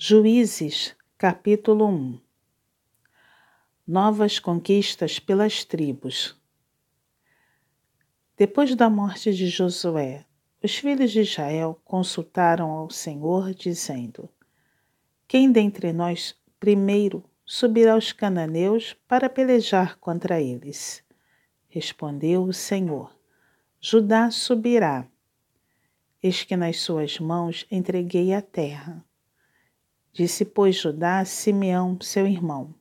Juízes, capítulo 1 Novas conquistas pelas tribos. Depois da morte de Josué, os filhos de Israel consultaram ao Senhor, dizendo: Quem dentre nós primeiro subirá aos cananeus para pelejar contra eles? Respondeu o Senhor: Judá subirá. Eis que nas suas mãos entreguei a terra. Disse, pois, Judá a Simeão, seu irmão: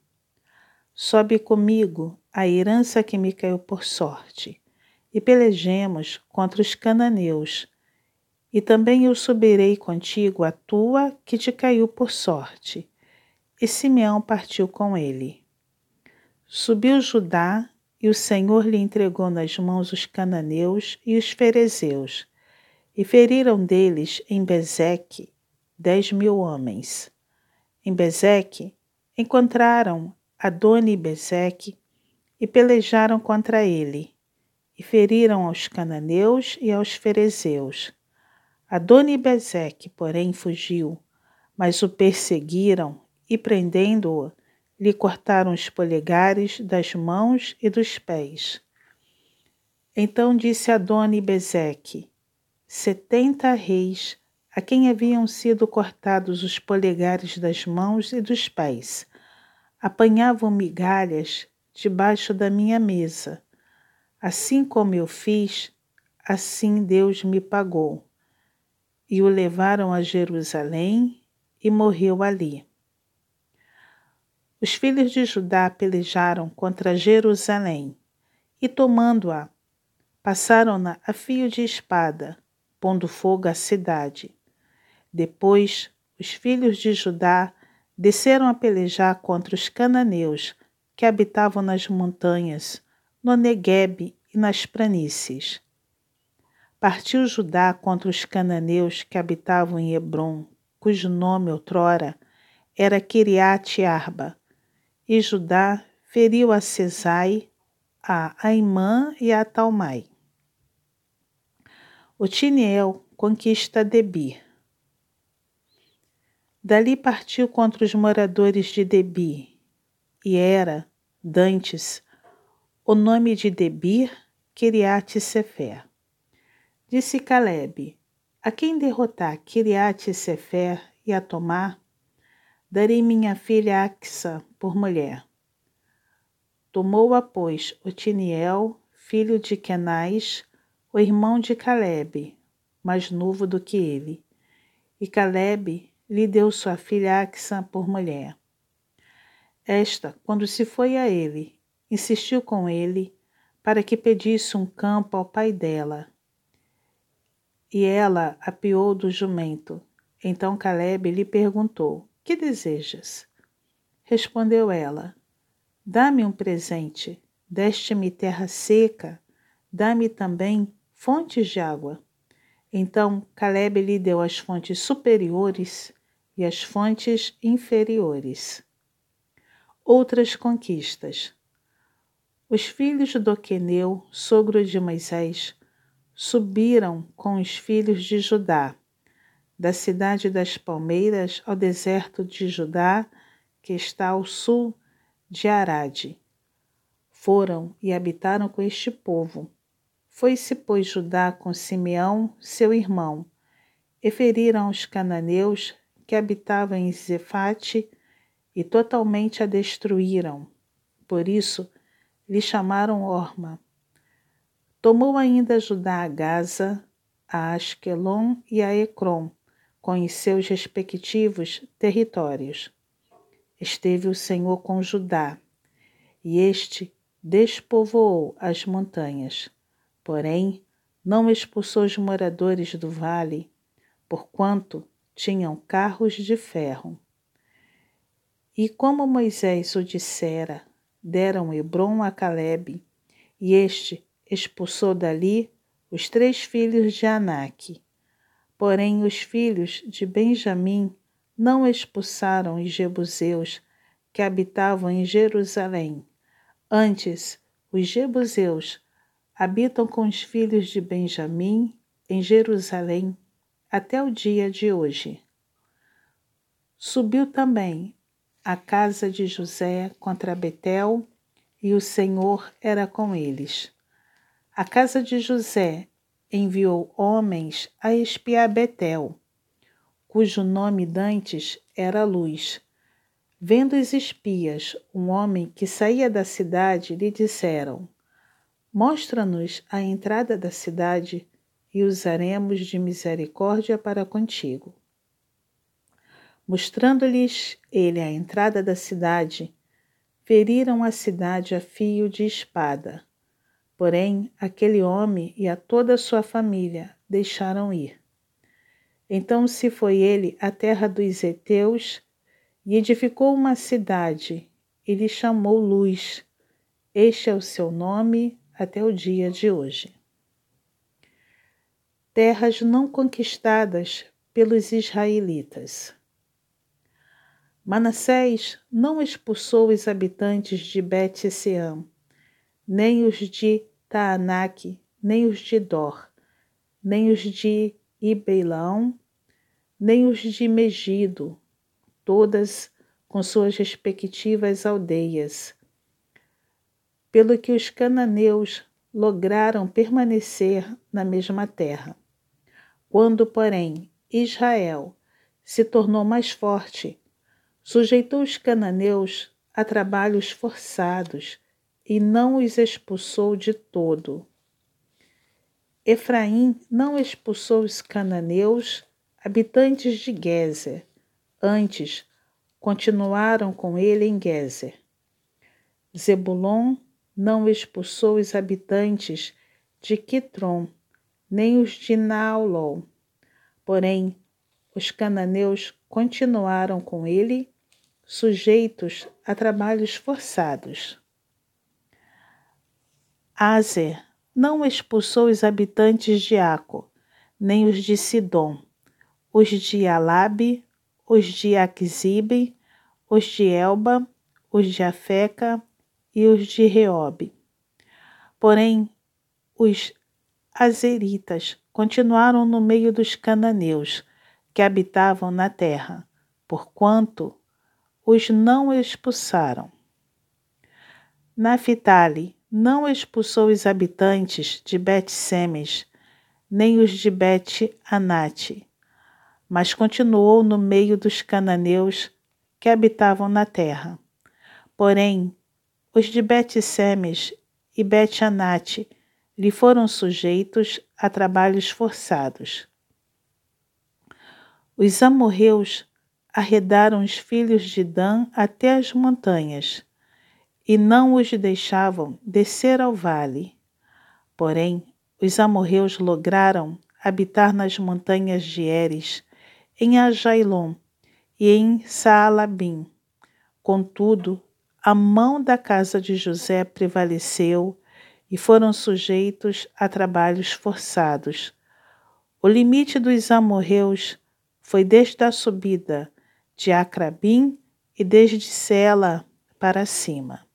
Sobe comigo a herança que me caiu por sorte, e pelejemos contra os cananeus. E também eu subirei contigo a tua que te caiu por sorte. E Simeão partiu com ele. Subiu Judá, e o Senhor lhe entregou nas mãos os cananeus e os ferezeus, e feriram deles em Bezeque dez mil homens. Em Bezeque, encontraram Adoni e Bezeque e pelejaram contra ele, e feriram aos cananeus e aos ferezeus. Adoni e Bezeque, porém, fugiu, mas o perseguiram e, prendendo-o, lhe cortaram os polegares das mãos e dos pés. Então disse Adoni e Bezeque: Setenta reis a quem haviam sido cortados os polegares das mãos e dos pés. Apanhavam migalhas debaixo da minha mesa. Assim como eu fiz, assim Deus me pagou. E o levaram a Jerusalém e morreu ali. Os filhos de Judá pelejaram contra Jerusalém e, tomando-a, passaram-na a fio de espada, pondo fogo à cidade. Depois, os filhos de Judá desceram a pelejar contra os cananeus que habitavam nas montanhas, no Neguebe e nas planícies. Partiu Judá contra os cananeus que habitavam em Hebron, cujo nome outrora era Kiriate Arba, e Judá feriu a Cesai, a Aimã e a Talmai. Otiniel conquista Debir. Dali partiu contra os moradores de Debir, e era, dantes, o nome de Debir Kiriat Sefer. Disse Caleb: A quem derrotar Kiriat Sefer e a tomar, darei minha filha Axa por mulher. Tomou-a, pois, Otiniel, filho de Kenais, o irmão de Caleb, mais novo do que ele. E Caleb lhe deu sua filha Axa por mulher. Esta, quando se foi a ele, insistiu com ele para que pedisse um campo ao pai dela. E ela apiou do jumento. Então Caleb lhe perguntou: Que desejas? Respondeu ela: Dá-me um presente. Deste-me terra seca, dá-me também fontes de água. Então Caleb lhe deu as fontes superiores e as fontes inferiores. Outras conquistas. Os filhos do Queneu, sogro de Moisés, subiram com os filhos de Judá, da cidade das palmeiras ao deserto de Judá, que está ao sul de Arade. Foram e habitaram com este povo. Foi-se, pois, Judá com Simeão, seu irmão, e feriram os cananeus que habitava em Zefate e totalmente a destruíram. Por isso lhe chamaram Orma. Tomou ainda Judá a Gaza, a Asquelon e a Ecrom, com os seus respectivos territórios. Esteve o Senhor com Judá, e este despovoou as montanhas, porém não expulsou os moradores do vale, porquanto tinham carros de ferro. E como Moisés o dissera, deram Hebron a Caleb, e este expulsou dali os três filhos de Anak. Porém, os filhos de Benjamim não expulsaram os jebuseus que habitavam em Jerusalém. Antes, os jebuseus habitam com os filhos de Benjamim em Jerusalém até o dia de hoje. Subiu também a casa de José contra Betel, e o Senhor era com eles. A casa de José enviou homens a espiar Betel, cujo nome dantes era Luz. Vendo os espias um homem que saía da cidade, lhe disseram: Mostra-nos a entrada da cidade e usaremos de misericórdia para contigo. Mostrando-lhes ele a entrada da cidade, feriram a cidade a fio de espada. Porém, aquele homem e a toda a sua família deixaram ir. Então se foi ele à terra dos heteus e edificou uma cidade e lhe chamou Luz. Este é o seu nome até o dia de hoje. Terras não conquistadas pelos israelitas. Manassés não expulsou os habitantes de Bet-Seam, nem os de Taanac, nem os de Dor, nem os de Ibeilão, nem os de Megido, todas com suas respectivas aldeias. Pelo que os cananeus lograram permanecer na mesma terra. Quando, porém, Israel se tornou mais forte, sujeitou os cananeus a trabalhos forçados e não os expulsou de todo. Efraim não expulsou os cananeus, habitantes de Gezer, antes continuaram com ele em Gezer. Zebulon não expulsou os habitantes de Quitron, nem os de Naulol. Porém, os cananeus continuaram com ele sujeitos a trabalhos forçados. Azer não expulsou os habitantes de Aco, nem os de Sidom, os de Alabe, os de Aquisibe, os de Elba, os de Afeca e os de Reobe. Porém, os azeritas continuaram no meio dos cananeus que habitavam na terra, porquanto os não expulsaram. Naphtali não expulsou os habitantes de Bet-Semes, nem os de Bet-Anate, mas continuou no meio dos cananeus que habitavam na terra. Porém, os de Bet-Semes e Bet-Anate lhe foram sujeitos a trabalhos forçados. Os amorreus arredaram os filhos de Dan até as montanhas, e não os deixavam descer ao vale. Porém, os amorreus lograram habitar nas montanhas de Eres, em Ajailon e em Saalabim. Contudo, a mão da casa de José prevaleceu e foram sujeitos a trabalhos forçados. O limite dos amorreus foi desde a subida de Acrabim e desde Sela para cima.